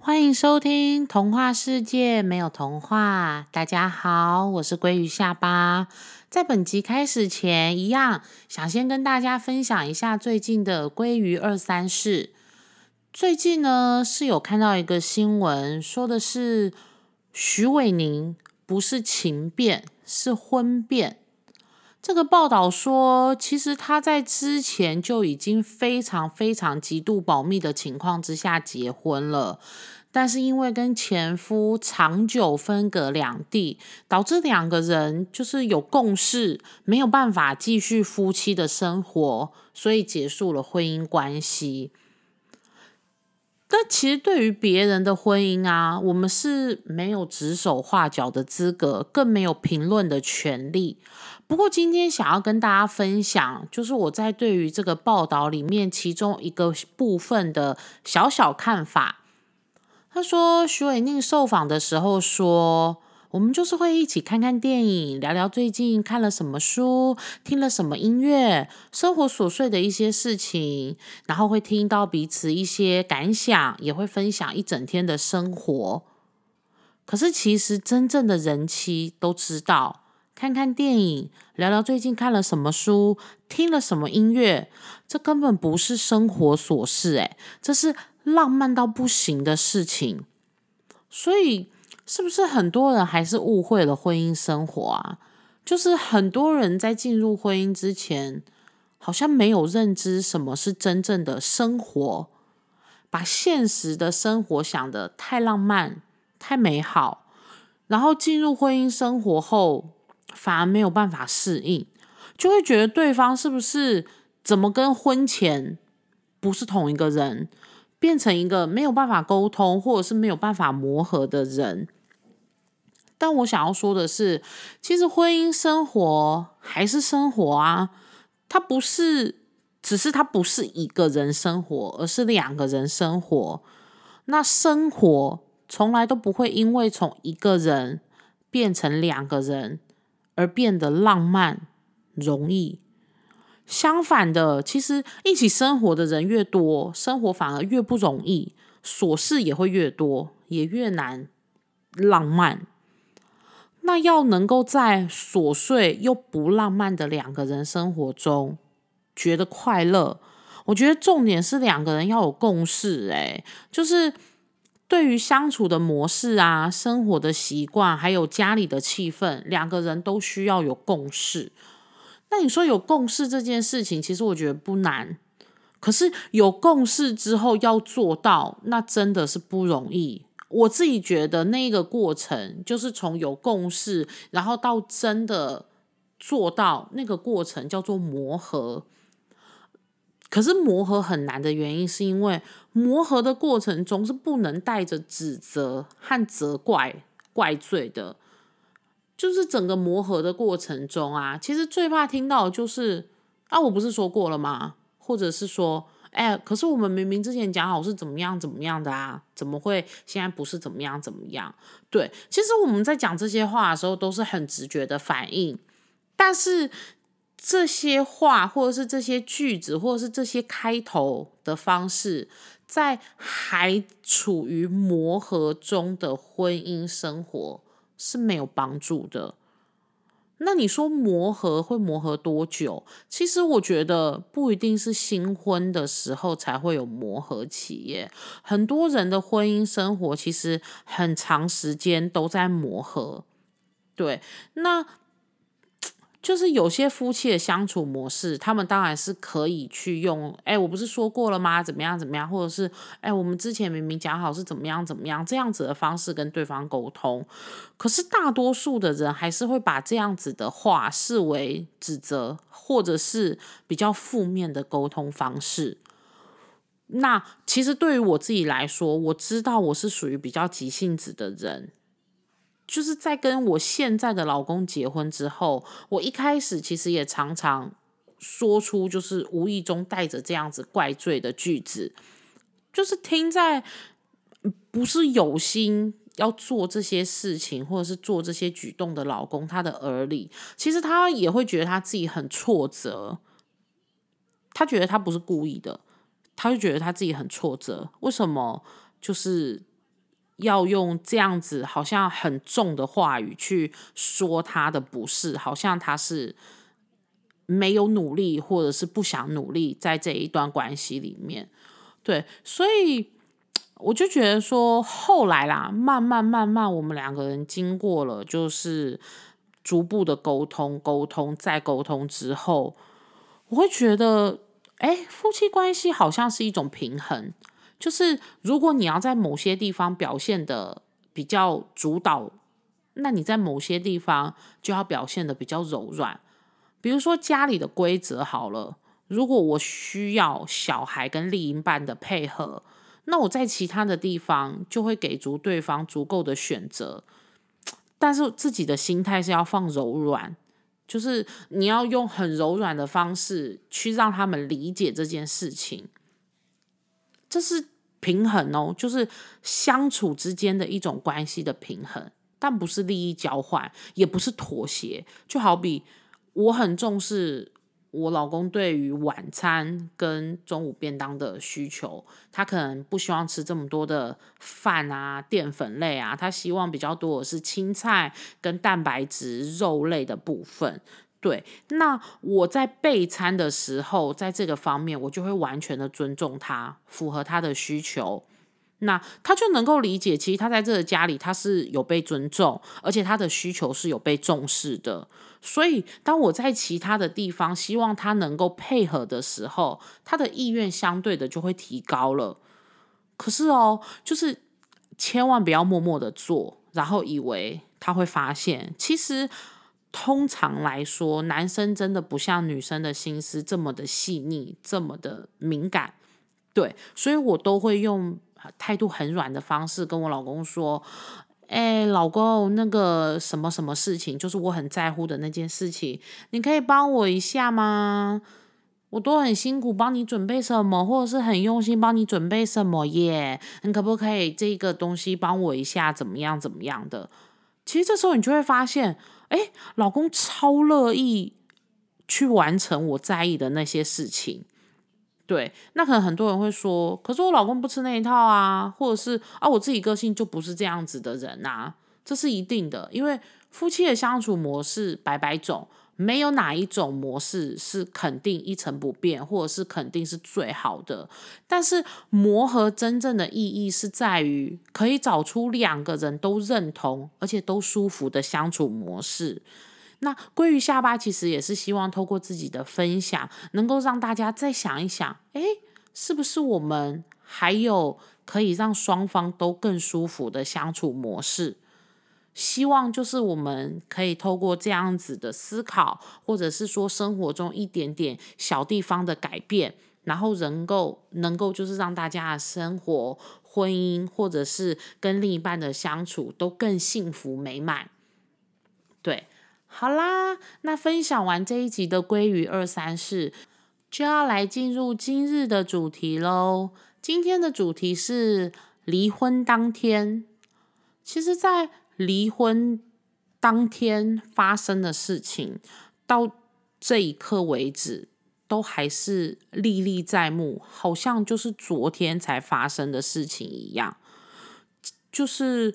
欢迎收听《童话世界没有童话》。大家好，我是鲑鱼下巴。在本集开始前，一样想先跟大家分享一下最近的鲑鱼二三事。最近呢，是有看到一个新闻，说的是徐伟宁不是情变，是婚变。这个报道说，其实他在之前就已经非常非常极度保密的情况之下结婚了，但是因为跟前夫长久分隔两地，导致两个人就是有共识，没有办法继续夫妻的生活，所以结束了婚姻关系。但其实对于别人的婚姻啊，我们是没有指手画脚的资格，更没有评论的权利。不过今天想要跟大家分享，就是我在对于这个报道里面其中一个部分的小小看法。他说，徐伟宁受访的时候说，我们就是会一起看看电影，聊聊最近看了什么书，听了什么音乐，生活琐碎的一些事情，然后会听到彼此一些感想，也会分享一整天的生活。可是其实真正的人妻都知道。看看电影，聊聊最近看了什么书，听了什么音乐，这根本不是生活琐事，诶，这是浪漫到不行的事情。所以，是不是很多人还是误会了婚姻生活啊？就是很多人在进入婚姻之前，好像没有认知什么是真正的生活，把现实的生活想的太浪漫、太美好，然后进入婚姻生活后。反而没有办法适应，就会觉得对方是不是怎么跟婚前不是同一个人，变成一个没有办法沟通或者是没有办法磨合的人。但我想要说的是，其实婚姻生活还是生活啊，它不是，只是它不是一个人生活，而是两个人生活。那生活从来都不会因为从一个人变成两个人。而变得浪漫容易，相反的，其实一起生活的人越多，生活反而越不容易，琐事也会越多，也越难浪漫。那要能够在琐碎又不浪漫的两个人生活中觉得快乐，我觉得重点是两个人要有共识，诶，就是。对于相处的模式啊，生活的习惯，还有家里的气氛，两个人都需要有共识。那你说有共识这件事情，其实我觉得不难。可是有共识之后要做到，那真的是不容易。我自己觉得那个过程，就是从有共识，然后到真的做到那个过程，叫做磨合。可是磨合很难的原因，是因为磨合的过程中是不能带着指责和责怪、怪罪的。就是整个磨合的过程中啊，其实最怕听到就是啊，我不是说过了吗？或者是说，哎，可是我们明明之前讲好是怎么样怎么样的啊，怎么会现在不是怎么样怎么样？对，其实我们在讲这些话的时候，都是很直觉的反应，但是。这些话，或者是这些句子，或者是这些开头的方式，在还处于磨合中的婚姻生活是没有帮助的。那你说磨合会磨合多久？其实我觉得不一定是新婚的时候才会有磨合期耶。很多人的婚姻生活其实很长时间都在磨合。对，那。就是有些夫妻的相处模式，他们当然是可以去用。哎，我不是说过了吗？怎么样怎么样？或者是哎，我们之前明明讲好是怎么样怎么样，这样子的方式跟对方沟通。可是大多数的人还是会把这样子的话视为指责，或者是比较负面的沟通方式。那其实对于我自己来说，我知道我是属于比较急性子的人。就是在跟我现在的老公结婚之后，我一开始其实也常常说出，就是无意中带着这样子怪罪的句子，就是听在不是有心要做这些事情或者是做这些举动的老公他的耳里，其实他也会觉得他自己很挫折，他觉得他不是故意的，他就觉得他自己很挫折，为什么就是要用这样子好像很重的话语去说他的不是，好像他是没有努力，或者是不想努力在这一段关系里面。对，所以我就觉得说，后来啦，慢慢慢慢，我们两个人经过了就是逐步的沟通、沟通再沟通之后，我会觉得，哎，夫妻关系好像是一种平衡。就是如果你要在某些地方表现的比较主导，那你在某些地方就要表现的比较柔软。比如说家里的规则好了，如果我需要小孩跟另一半的配合，那我在其他的地方就会给足对方足够的选择。但是自己的心态是要放柔软，就是你要用很柔软的方式去让他们理解这件事情。这是平衡哦，就是相处之间的一种关系的平衡，但不是利益交换，也不是妥协。就好比我很重视我老公对于晚餐跟中午便当的需求，他可能不希望吃这么多的饭啊、淀粉类啊，他希望比较多的是青菜跟蛋白质、肉类的部分。对，那我在备餐的时候，在这个方面，我就会完全的尊重他，符合他的需求，那他就能够理解，其实他在这个家里他是有被尊重，而且他的需求是有被重视的。所以，当我在其他的地方希望他能够配合的时候，他的意愿相对的就会提高了。可是哦，就是千万不要默默的做，然后以为他会发现，其实。通常来说，男生真的不像女生的心思这么的细腻，这么的敏感，对，所以我都会用态度很软的方式跟我老公说：“哎，老公，那个什么什么事情，就是我很在乎的那件事情，你可以帮我一下吗？我都很辛苦帮你准备什么，或者是很用心帮你准备什么耶，你可不可以这个东西帮我一下？怎么样？怎么样的？其实这时候你就会发现。”哎，老公超乐意去完成我在意的那些事情，对。那可能很多人会说，可是我老公不吃那一套啊，或者是啊，我自己个性就不是这样子的人呐，这是一定的，因为夫妻的相处模式百百种。没有哪一种模式是肯定一成不变，或者是肯定是最好的。但是磨合真正的意义是在于可以找出两个人都认同而且都舒服的相处模式。那归于下巴其实也是希望透过自己的分享，能够让大家再想一想，诶，是不是我们还有可以让双方都更舒服的相处模式？希望就是我们可以透过这样子的思考，或者是说生活中一点点小地方的改变，然后能够能够就是让大家的生活、婚姻，或者是跟另一半的相处都更幸福美满。对，好啦，那分享完这一集的鲑鱼二三事，就要来进入今日的主题喽。今天的主题是离婚当天，其实，在离婚当天发生的事情，到这一刻为止，都还是历历在目，好像就是昨天才发生的事情一样。就是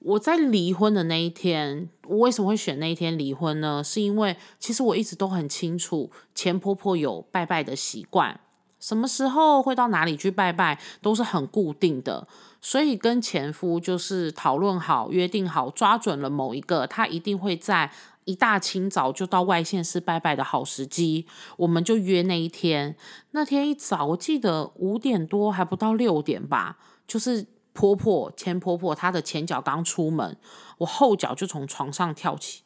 我在离婚的那一天，我为什么会选那一天离婚呢？是因为其实我一直都很清楚，前婆婆有拜拜的习惯，什么时候会到哪里去拜拜，都是很固定的。所以跟前夫就是讨论好、约定好、抓准了某一个，他一定会在一大清早就到外县市拜拜的好时机，我们就约那一天。那天一早，我记得五点多还不到六点吧，就是婆婆前婆婆她的前脚刚出门，我后脚就从床上跳起，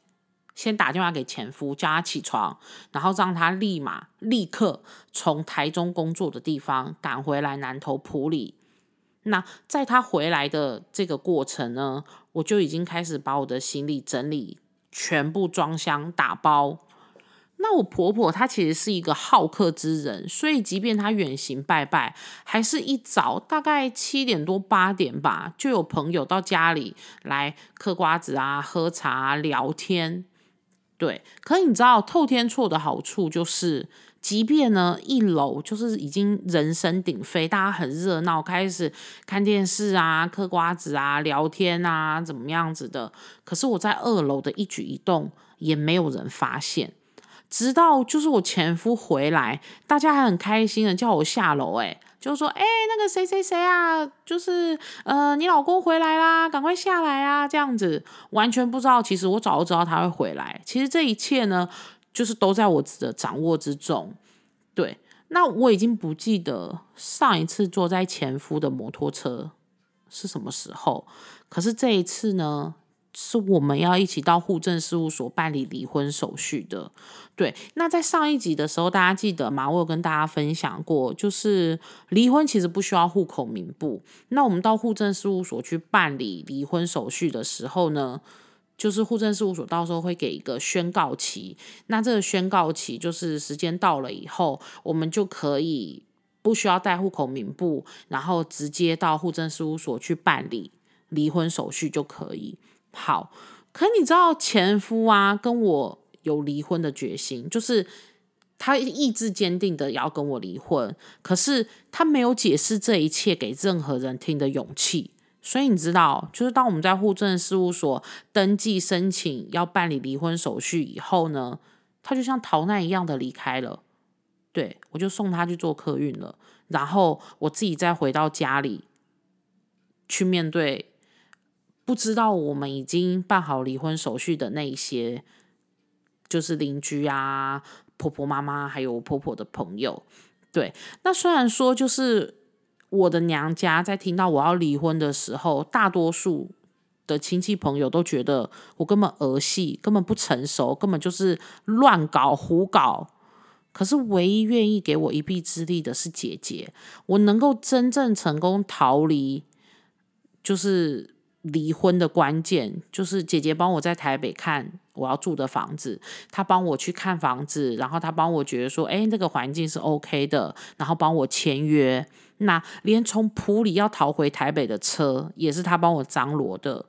先打电话给前夫叫他起床，然后让他立马立刻从台中工作的地方赶回来南投埔里。那在他回来的这个过程呢，我就已经开始把我的行李整理，全部装箱打包。那我婆婆她其实是一个好客之人，所以即便她远行拜拜，还是一早大概七点多八点吧，就有朋友到家里来嗑瓜子啊、喝茶、聊天。对，可你知道透天厝的好处就是。即便呢一楼就是已经人声鼎沸，大家很热闹，开始看电视啊、嗑瓜子啊、聊天啊，怎么样子的。可是我在二楼的一举一动也没有人发现，直到就是我前夫回来，大家还很开心的叫我下楼，哎。就说：“哎，那个谁谁谁啊，就是呃，你老公回来啦，赶快下来啊！”这样子完全不知道，其实我早就知道他会回来。其实这一切呢，就是都在我的掌握之中。对，那我已经不记得上一次坐在前夫的摩托车是什么时候，可是这一次呢？是我们要一起到户政事务所办理离婚手续的，对。那在上一集的时候，大家记得吗？我有跟大家分享过，就是离婚其实不需要户口名簿。那我们到户政事务所去办理离婚手续的时候呢，就是户政事务所到时候会给一个宣告期。那这个宣告期就是时间到了以后，我们就可以不需要带户口名簿，然后直接到户政事务所去办理离婚手续就可以。好，可你知道前夫啊跟我有离婚的决心，就是他意志坚定的要跟我离婚，可是他没有解释这一切给任何人听的勇气。所以你知道，就是当我们在户政事务所登记申请要办理离婚手续以后呢，他就像逃难一样的离开了。对我就送他去做客运了，然后我自己再回到家里去面对。不知道我们已经办好离婚手续的那一些，就是邻居啊、婆婆妈妈，还有婆婆的朋友。对，那虽然说就是我的娘家在听到我要离婚的时候，大多数的亲戚朋友都觉得我根本儿戏，根本不成熟，根本就是乱搞胡搞。可是唯一愿意给我一臂之力的是姐姐，我能够真正成功逃离，就是。离婚的关键就是姐姐帮我在台北看我要住的房子，她帮我去看房子，然后她帮我觉得说，哎，这个环境是 OK 的，然后帮我签约。那连从普里要逃回台北的车，也是他帮我张罗的。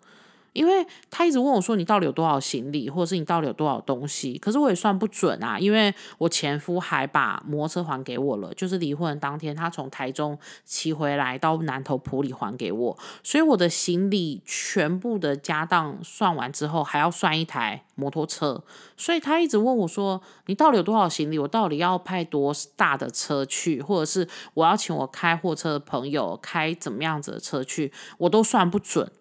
因为他一直问我说：“你到底有多少行李，或者是你到底有多少东西？”可是我也算不准啊，因为我前夫还把摩托车还给我了，就是离婚当天他从台中骑回来到南投埔里还给我，所以我的行李全部的家当算完之后，还要算一台摩托车。所以他一直问我说：“你到底有多少行李？我到底要派多大的车去，或者是我要请我开货车的朋友开怎么样子的车去？我都算不准。”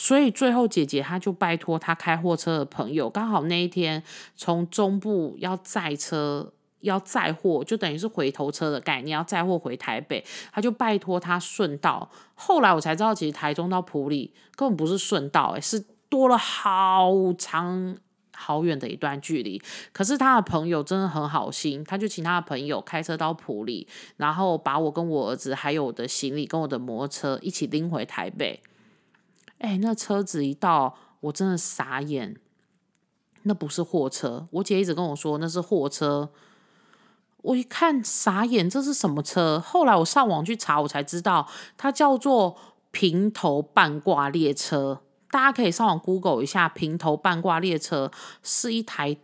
所以最后，姐姐她就拜托她开货车的朋友，刚好那一天从中部要载车、要载货，就等于是回头车的概念，要载货回台北，她就拜托他顺道。后来我才知道，其实台中到埔里根本不是顺道，诶是多了好长好远的一段距离。可是他的朋友真的很好心，他就请他的朋友开车到埔里，然后把我跟我儿子还有我的行李跟我的摩托车一起拎回台北。哎，那车子一到，我真的傻眼。那不是货车，我姐一直跟我说那是货车。我一看傻眼，这是什么车？后来我上网去查，我才知道它叫做平头半挂列车。大家可以上网 Google 一下，平头半挂列车是一台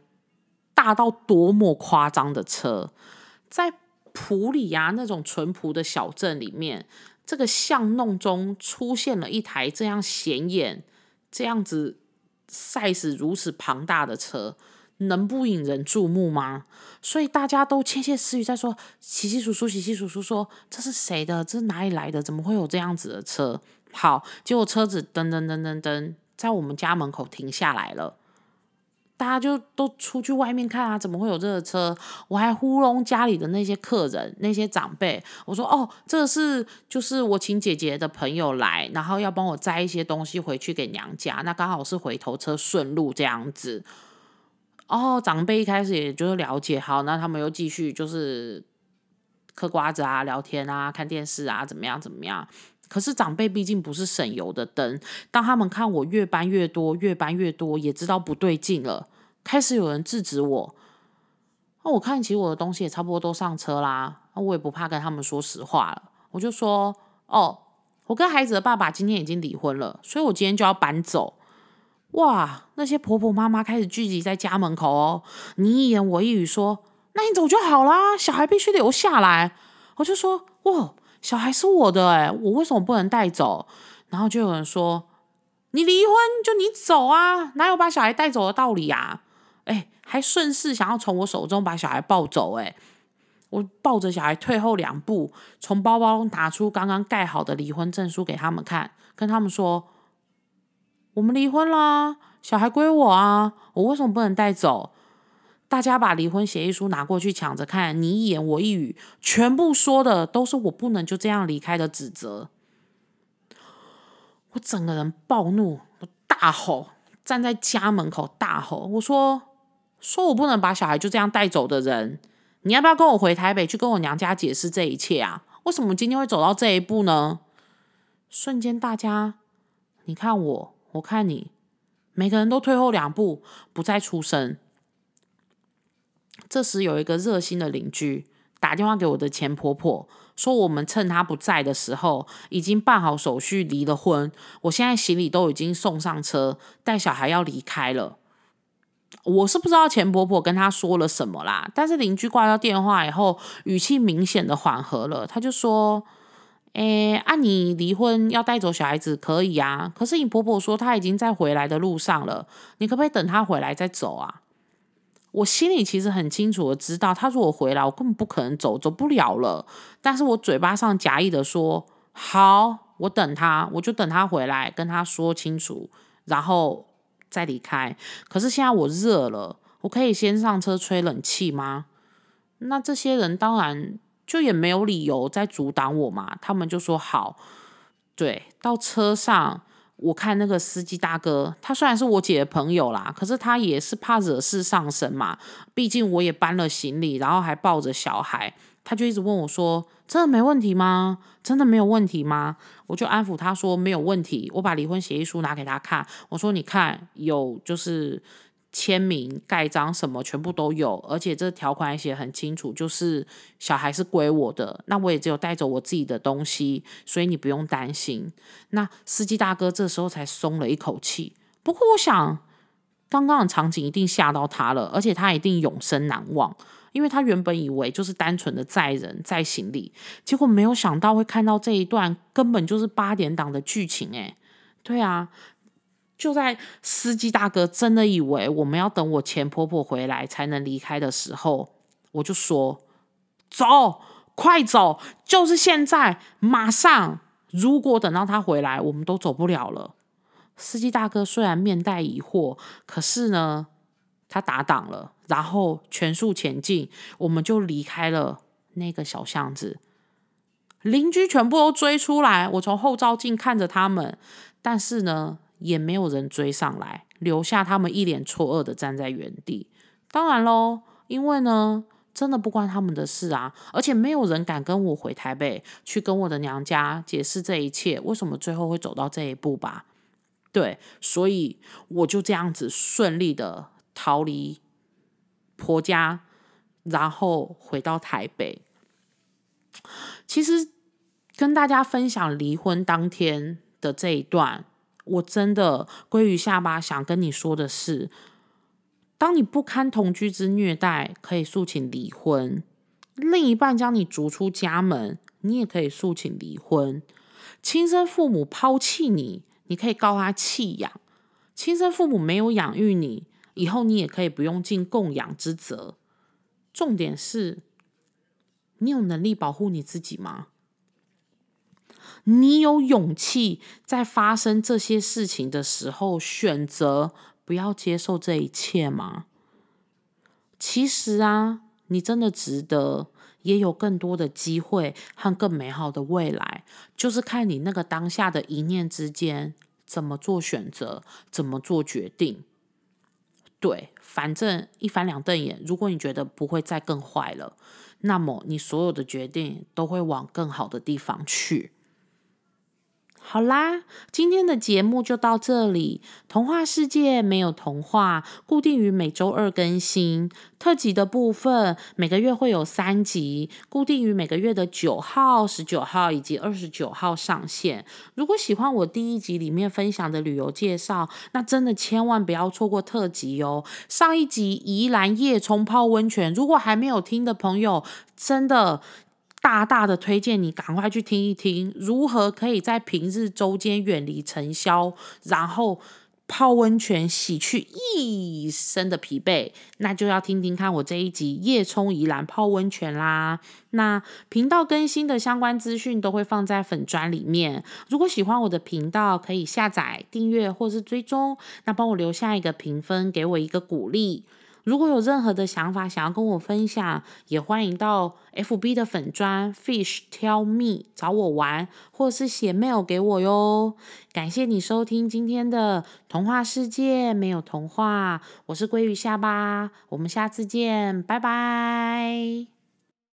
大到多么夸张的车，在普里亚那种淳朴的小镇里面。这个巷弄中出现了一台这样显眼、这样子 size 如此庞大的车，能不引人注目吗？所以大家都窃窃私语在说：“喜喜叔叔，喜喜叔叔说这是谁的？这是哪里来的？怎么会有这样子的车？”好，结果车子噔噔噔噔噔在我们家门口停下来了。大家就都出去外面看啊，怎么会有这个车？我还糊弄家里的那些客人、那些长辈，我说：“哦，这是就是我请姐姐的朋友来，然后要帮我摘一些东西回去给娘家，那刚好是回头车顺路这样子。”哦，长辈一开始也就是了解，好，那他们又继续就是嗑瓜子啊、聊天啊、看电视啊，怎么样怎么样？可是长辈毕竟不是省油的灯，当他们看我越搬越多，越搬越多，也知道不对劲了，开始有人制止我。那我看其实我的东西也差不多都上车啦，那我也不怕跟他们说实话了，我就说：哦，我跟孩子的爸爸今天已经离婚了，所以我今天就要搬走。哇，那些婆婆妈妈开始聚集在家门口哦，你一言我一语说：那你走就好啦，小孩必须留下来。我就说，哇，小孩是我的哎，我为什么不能带走？然后就有人说，你离婚就你走啊，哪有把小孩带走的道理啊？哎，还顺势想要从我手中把小孩抱走哎。我抱着小孩退后两步，从包包拿出刚刚盖好的离婚证书给他们看，跟他们说：“我们离婚啦，小孩归我啊，我为什么不能带走？”大家把离婚协议书拿过去抢着看，你一言我一语，全部说的都是我不能就这样离开的指责。我整个人暴怒，我大吼，站在家门口大吼：“我说，说我不能把小孩就这样带走的人！”你要不要跟我回台北去跟我娘家解释这一切啊？为什么今天会走到这一步呢？瞬间，大家你看我，我看你，每个人都退后两步，不再出声。这时，有一个热心的邻居打电话给我的前婆婆，说我们趁她不在的时候，已经办好手续离了婚。我现在行李都已经送上车，带小孩要离开了。我是不知道钱婆婆跟她说了什么啦，但是邻居挂掉电话以后，语气明显的缓和了。他就说：“诶，啊你离婚要带走小孩子可以啊，可是你婆婆说她已经在回来的路上了，你可不可以等她回来再走啊？”我心里其实很清楚的知道，他如果回来，我根本不可能走，走不了了。但是我嘴巴上假意的说：“好，我等他，我就等他回来，跟他说清楚，然后。”再离开，可是现在我热了，我可以先上车吹冷气吗？那这些人当然就也没有理由再阻挡我嘛，他们就说好。对，到车上，我看那个司机大哥，他虽然是我姐的朋友啦，可是他也是怕惹事上身嘛，毕竟我也搬了行李，然后还抱着小孩。他就一直问我说：“真的没问题吗？真的没有问题吗？”我就安抚他说：“没有问题。”我把离婚协议书拿给他看，我说：“你看，有就是签名、盖章什么，全部都有，而且这条款也写很清楚，就是小孩是归我的，那我也只有带走我自己的东西，所以你不用担心。”那司机大哥这时候才松了一口气。不过我想，刚刚的场景一定吓到他了，而且他一定永生难忘。因为他原本以为就是单纯的载人载行李，结果没有想到会看到这一段根本就是八点档的剧情诶，对啊，就在司机大哥真的以为我们要等我前婆婆回来才能离开的时候，我就说：“走，快走，就是现在，马上！如果等到他回来，我们都走不了了。”司机大哥虽然面带疑惑，可是呢。他打挡了，然后全速前进，我们就离开了那个小巷子。邻居全部都追出来，我从后照镜看着他们，但是呢，也没有人追上来，留下他们一脸错愕的站在原地。当然喽，因为呢，真的不关他们的事啊，而且没有人敢跟我回台北去跟我的娘家解释这一切，为什么最后会走到这一步吧？对，所以我就这样子顺利的。逃离婆家，然后回到台北。其实跟大家分享离婚当天的这一段，我真的归于下巴想跟你说的是：当你不堪同居之虐待，可以诉请离婚；另一半将你逐出家门，你也可以诉请离婚；亲生父母抛弃你，你可以告他弃养；亲生父母没有养育你。以后你也可以不用尽供养之责。重点是，你有能力保护你自己吗？你有勇气在发生这些事情的时候选择不要接受这一切吗？其实啊，你真的值得，也有更多的机会和更美好的未来，就是看你那个当下的一念之间怎么做选择，怎么做决定。对，反正一翻两瞪眼。如果你觉得不会再更坏了，那么你所有的决定都会往更好的地方去。好啦，今天的节目就到这里。童话世界没有童话，固定于每周二更新。特辑的部分每个月会有三集，固定于每个月的九号、十九号以及二十九号上线。如果喜欢我第一集里面分享的旅游介绍，那真的千万不要错过特辑哦。上一集宜兰夜冲泡温泉，如果还没有听的朋友，真的。大大的推荐你赶快去听一听，如何可以在平日周间远离尘嚣，然后泡温泉洗去一身的疲惫，那就要听听看我这一集夜冲宜兰泡温泉啦。那频道更新的相关资讯都会放在粉砖里面，如果喜欢我的频道，可以下载订阅或是追踪，那帮我留下一个评分，给我一个鼓励。如果有任何的想法想要跟我分享，也欢迎到 FB 的粉砖 Fish Tell Me 找我玩，或是写 mail 给我哟。感谢你收听今天的童话世界，没有童话，我是鲑鱼下巴，我们下次见，拜拜。